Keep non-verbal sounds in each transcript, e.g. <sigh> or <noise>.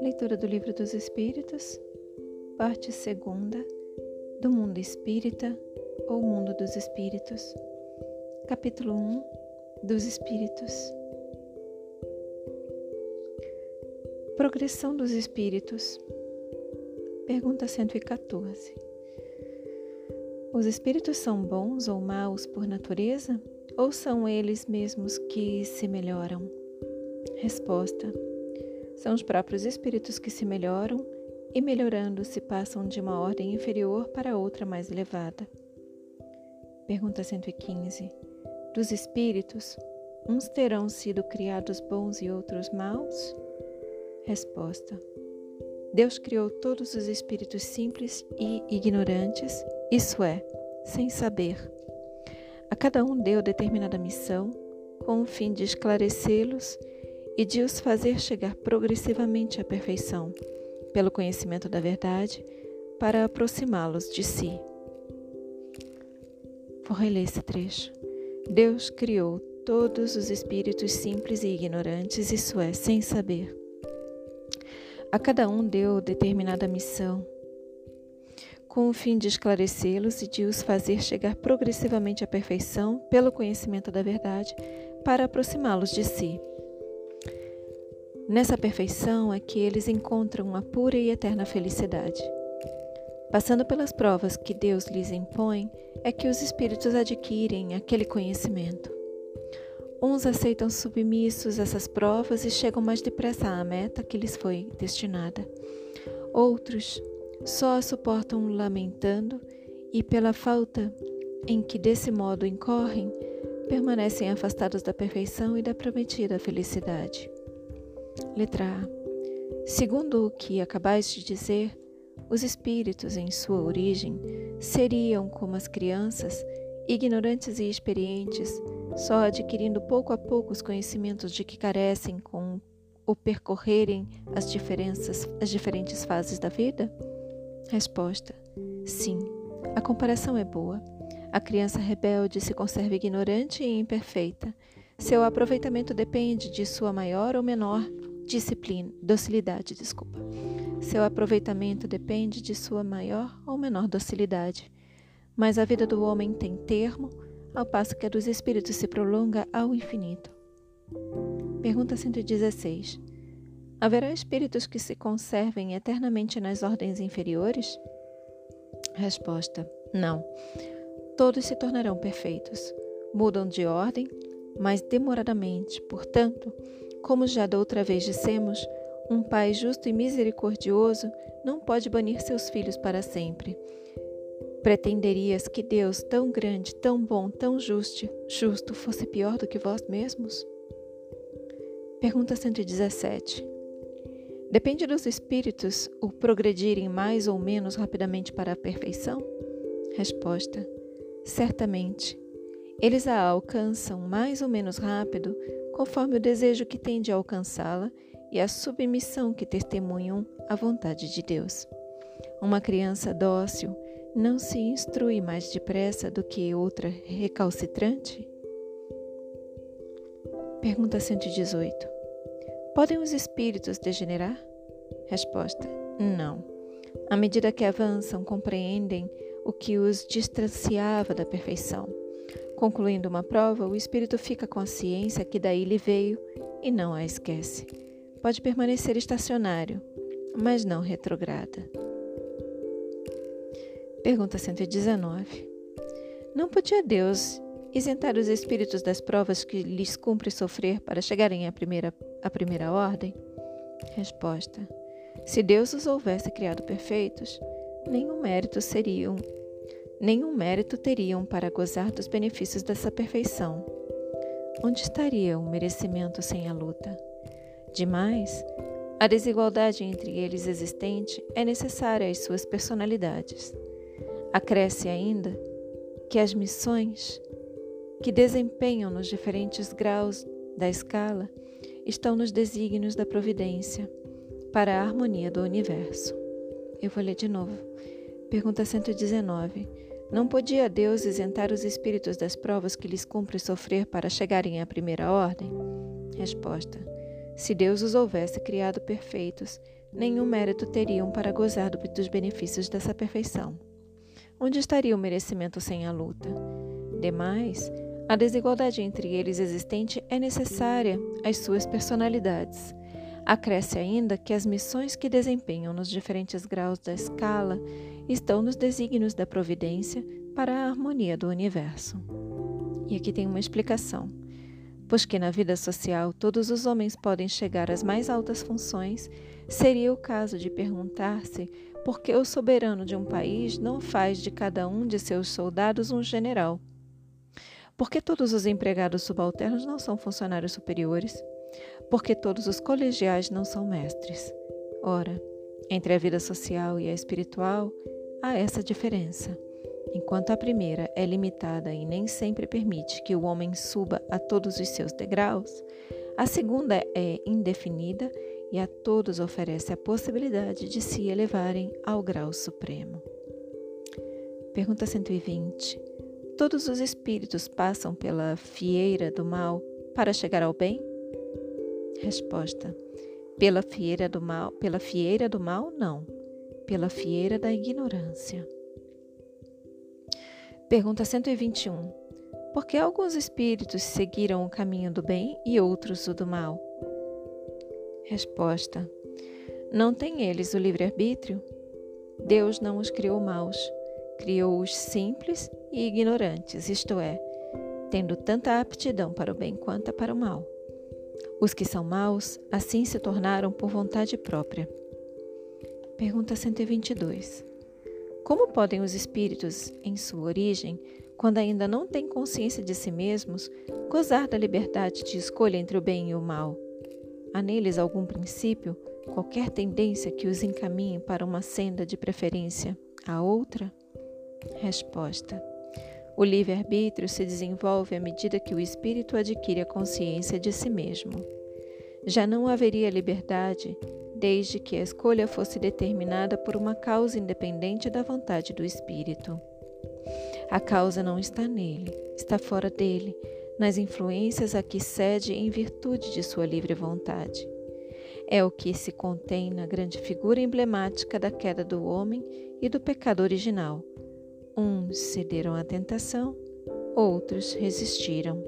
Leitura do Livro dos Espíritos, parte segunda, do Mundo Espírita ou Mundo dos Espíritos, capítulo 1 dos Espíritos. Progressão dos Espíritos. Pergunta 114. Os espíritos são bons ou maus por natureza? Ou são eles mesmos que se melhoram? Resposta: São os próprios espíritos que se melhoram e, melhorando, se passam de uma ordem inferior para outra mais elevada. Pergunta 115. Dos espíritos, uns terão sido criados bons e outros maus? Resposta: Deus criou todos os espíritos simples e ignorantes, isso é, sem saber. A cada um deu determinada missão, com o fim de esclarecê-los e de os fazer chegar progressivamente à perfeição, pelo conhecimento da verdade, para aproximá-los de si. Vou reler esse trecho. Deus criou todos os espíritos simples e ignorantes, isso é, sem saber. A cada um deu determinada missão, com o fim de esclarecê-los e de os fazer chegar progressivamente à perfeição pelo conhecimento da verdade, para aproximá-los de si. Nessa perfeição é que eles encontram a pura e eterna felicidade. Passando pelas provas que Deus lhes impõe, é que os espíritos adquirem aquele conhecimento. Uns aceitam submissos essas provas e chegam mais depressa à meta que lhes foi destinada. Outros só a suportam lamentando e, pela falta em que desse modo incorrem, permanecem afastados da perfeição e da prometida felicidade. Letra A. Segundo o que acabais de dizer, os espíritos, em sua origem, seriam como as crianças, ignorantes e experientes, só adquirindo pouco a pouco os conhecimentos de que carecem com o percorrerem as diferenças, as diferentes fases da vida? Resposta: Sim. A comparação é boa. A criança rebelde se conserva ignorante e imperfeita. Seu aproveitamento depende de sua maior ou menor disciplina, docilidade, desculpa. Seu aproveitamento depende de sua maior ou menor docilidade. Mas a vida do homem tem termo ao passo que a dos espíritos se prolonga ao infinito. Pergunta 116. Haverá espíritos que se conservem eternamente nas ordens inferiores? Resposta: Não. Todos se tornarão perfeitos. Mudam de ordem, mas demoradamente. Portanto, como já da outra vez dissemos, um pai justo e misericordioso não pode banir seus filhos para sempre Pretenderias que Deus, tão grande, tão bom, tão justo, justo, fosse pior do que vós mesmos? Pergunta 117. Depende dos espíritos o progredirem mais ou menos rapidamente para a perfeição? Resposta: Certamente. Eles a alcançam mais ou menos rápido, conforme o desejo que têm de alcançá-la e a submissão que testemunham à vontade de Deus. Uma criança dócil não se instrui mais depressa do que outra recalcitrante? Pergunta 118. Podem os espíritos degenerar? Resposta: Não. À medida que avançam, compreendem o que os distanciava da perfeição. Concluindo uma prova, o espírito fica com a ciência que daí lhe veio e não a esquece. Pode permanecer estacionário, mas não retrograda. Pergunta 119. Não podia Deus isentar os espíritos das provas que lhes cumpre sofrer para chegarem à primeira, à primeira ordem? Resposta: Se Deus os houvesse criado perfeitos, nenhum mérito seriam, nenhum mérito teriam para gozar dos benefícios dessa perfeição. Onde estaria o merecimento sem a luta? Demais, a desigualdade entre eles existente é necessária às suas personalidades. Acresce ainda que as missões que desempenham nos diferentes graus da escala estão nos desígnios da providência para a harmonia do universo. Eu vou ler de novo. Pergunta 119. Não podia Deus isentar os espíritos das provas que lhes cumpre sofrer para chegarem à primeira ordem? Resposta: Se Deus os houvesse criado perfeitos, nenhum mérito teriam para gozar dos benefícios dessa perfeição. Onde estaria o merecimento sem a luta? Demais, a desigualdade entre eles existente é necessária às suas personalidades. Acresce ainda que as missões que desempenham nos diferentes graus da escala estão nos desígnios da providência para a harmonia do universo. E aqui tem uma explicação. Pois que na vida social todos os homens podem chegar às mais altas funções, seria o caso de perguntar-se por que o soberano de um país não faz de cada um de seus soldados um general. Por que todos os empregados subalternos não são funcionários superiores? Porque todos os colegiais não são mestres. Ora, entre a vida social e a espiritual há essa diferença. Enquanto a primeira é limitada e nem sempre permite que o homem suba a todos os seus degraus, a segunda é indefinida e a todos oferece a possibilidade de se elevarem ao grau supremo. Pergunta 120. Todos os espíritos passam pela fieira do mal para chegar ao bem? Resposta: Pela fieira do mal, pela fieira do mal, não. Pela fieira da ignorância. Pergunta 121. Por que alguns espíritos seguiram o caminho do bem e outros o do mal? Resposta: Não têm eles o livre-arbítrio? Deus não os criou maus, criou-os simples e ignorantes, isto é, tendo tanta aptidão para o bem quanto para o mal. Os que são maus, assim se tornaram por vontade própria. Pergunta 122. Como podem os espíritos, em sua origem, quando ainda não têm consciência de si mesmos, gozar da liberdade de escolha entre o bem e o mal? Há neles algum princípio, qualquer tendência que os encaminhe para uma senda de preferência a outra? Resposta: O livre-arbítrio se desenvolve à medida que o espírito adquire a consciência de si mesmo. Já não haveria liberdade desde que a escolha fosse determinada por uma causa independente da vontade do espírito. A causa não está nele, está fora dele, nas influências a que cede em virtude de sua livre vontade. É o que se contém na grande figura emblemática da queda do homem e do pecado original, Uns cederam à tentação, outros resistiram.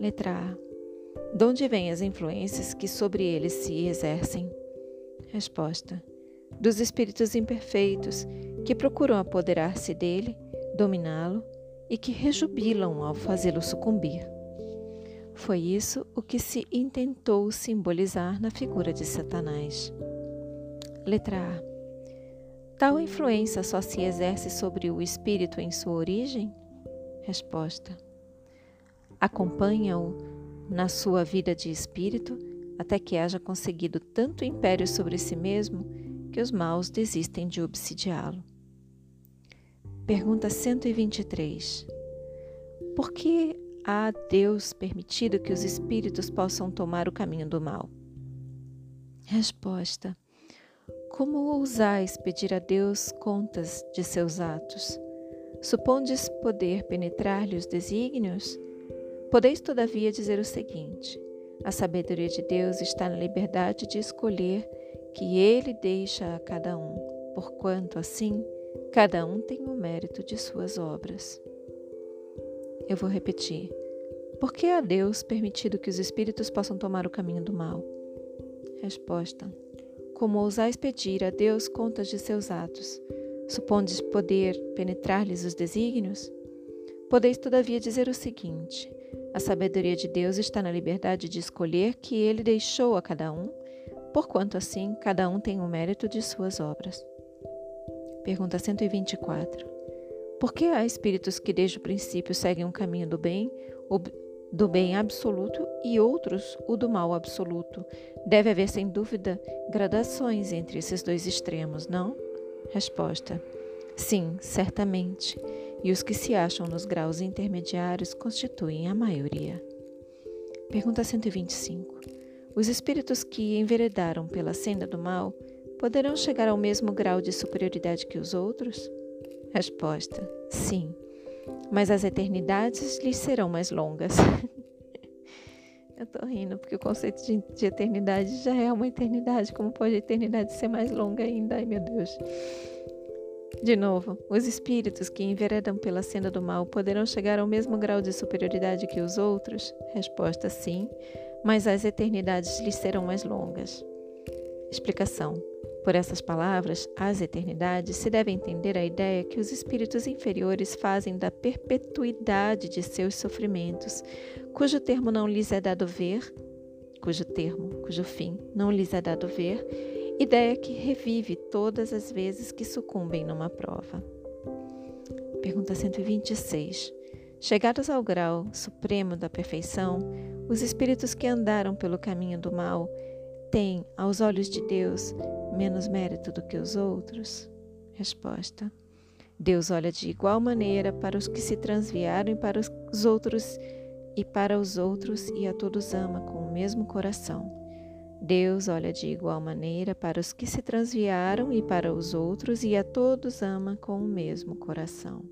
Letra A. De onde vêm as influências que sobre eles se exercem? Resposta: Dos espíritos imperfeitos que procuram apoderar-se dele, dominá-lo e que rejubilam ao fazê-lo sucumbir. Foi isso o que se intentou simbolizar na figura de Satanás. Letra A. Tal influência só se exerce sobre o espírito em sua origem? Resposta: Acompanha-o na sua vida de espírito até que haja conseguido tanto império sobre si mesmo que os maus desistem de obsidiá-lo. Pergunta 123. Por que há Deus permitido que os espíritos possam tomar o caminho do mal? Resposta: como ousais pedir a Deus contas de seus atos? Supondes poder penetrar-lhe os desígnios? Podeis, todavia, dizer o seguinte: a sabedoria de Deus está na liberdade de escolher que Ele deixa a cada um, porquanto, assim, cada um tem o mérito de suas obras. Eu vou repetir. Por que a Deus permitido que os espíritos possam tomar o caminho do mal? Resposta: como ousais pedir a Deus contas de seus atos? Supondes poder penetrar-lhes os desígnios? Podeis, todavia, dizer o seguinte: a sabedoria de Deus está na liberdade de escolher que ele deixou a cada um, porquanto assim cada um tem o mérito de suas obras. Pergunta 124. Por que há espíritos que desde o princípio seguem um caminho do bem, do bem absoluto e outros o do mal absoluto. Deve haver, sem dúvida, gradações entre esses dois extremos, não? Resposta: Sim, certamente. E os que se acham nos graus intermediários constituem a maioria. Pergunta 125. Os espíritos que enveredaram pela senda do mal poderão chegar ao mesmo grau de superioridade que os outros? Resposta: Sim, mas as eternidades lhes serão mais longas. <laughs> Eu tô rindo porque o conceito de, de, eternidade já é uma eternidade. Como pode a eternidade ser mais longa ainda? Ai, meu Deus. De novo, os espíritos que enveredam pela senda do mal poderão chegar ao mesmo grau de superioridade que os outros? Resposta: sim, mas as eternidades lhes serão mais longas. Explicação. Por essas palavras, as eternidades se deve entender a ideia que os espíritos inferiores fazem da perpetuidade de seus sofrimentos, cujo termo não lhes é dado ver, cujo termo, cujo fim não lhes é dado ver, ideia que revive todas as vezes que sucumbem numa prova. Pergunta 126. Chegados ao grau supremo da perfeição, os espíritos que andaram pelo caminho do mal têm, aos olhos de Deus, menos mérito do que os outros? Resposta: Deus olha de igual maneira para os que se transviaram e para os outros e para os outros e a todos ama com o mesmo coração. Deus olha de igual maneira para os que se transviaram e para os outros e a todos ama com o mesmo coração.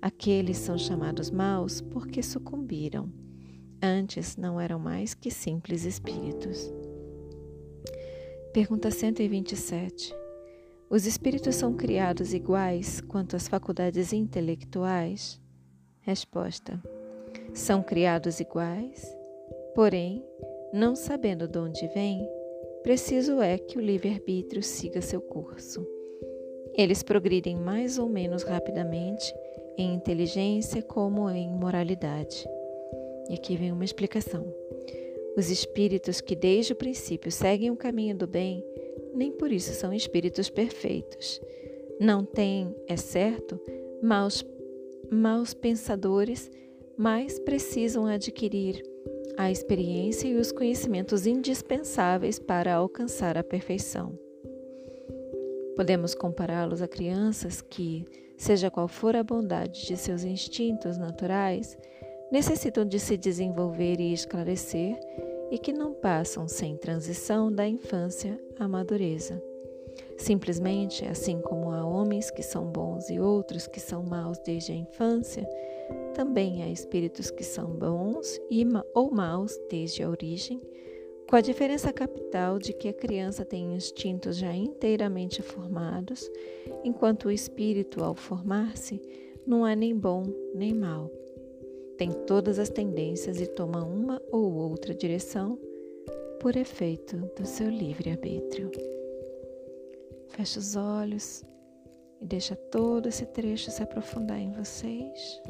Aqueles são chamados maus porque sucumbiram. Antes não eram mais que simples espíritos. Pergunta 127. Os espíritos são criados iguais quanto às faculdades intelectuais? Resposta: São criados iguais, porém, não sabendo de onde vêm, preciso é que o livre-arbítrio siga seu curso. Eles progridem mais ou menos rapidamente em inteligência como em moralidade. E aqui vem uma explicação. Os espíritos que desde o princípio seguem o caminho do bem, nem por isso são espíritos perfeitos. Não têm, é certo, maus, maus pensadores, mas precisam adquirir a experiência e os conhecimentos indispensáveis para alcançar a perfeição. Podemos compará-los a crianças que, seja qual for a bondade de seus instintos naturais, necessitam de se desenvolver e esclarecer e que não passam sem transição da infância à madureza. Simplesmente, assim como há homens que são bons e outros que são maus desde a infância, também há espíritos que são bons e, ou maus desde a origem, com a diferença capital de que a criança tem instintos já inteiramente formados, enquanto o espírito, ao formar-se, não é nem bom nem mau tem todas as tendências e toma uma ou outra direção por efeito do seu livre-arbítrio. Feche os olhos e deixa todo esse trecho se aprofundar em vocês.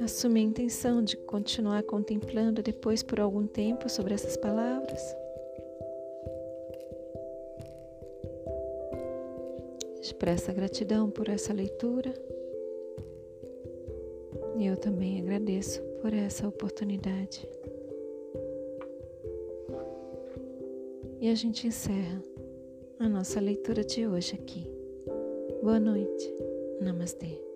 Assume a intenção de continuar contemplando depois por algum tempo sobre essas palavras. Expressa gratidão por essa leitura. E eu também agradeço por essa oportunidade. E a gente encerra a nossa leitura de hoje aqui. Boa noite. Namastê.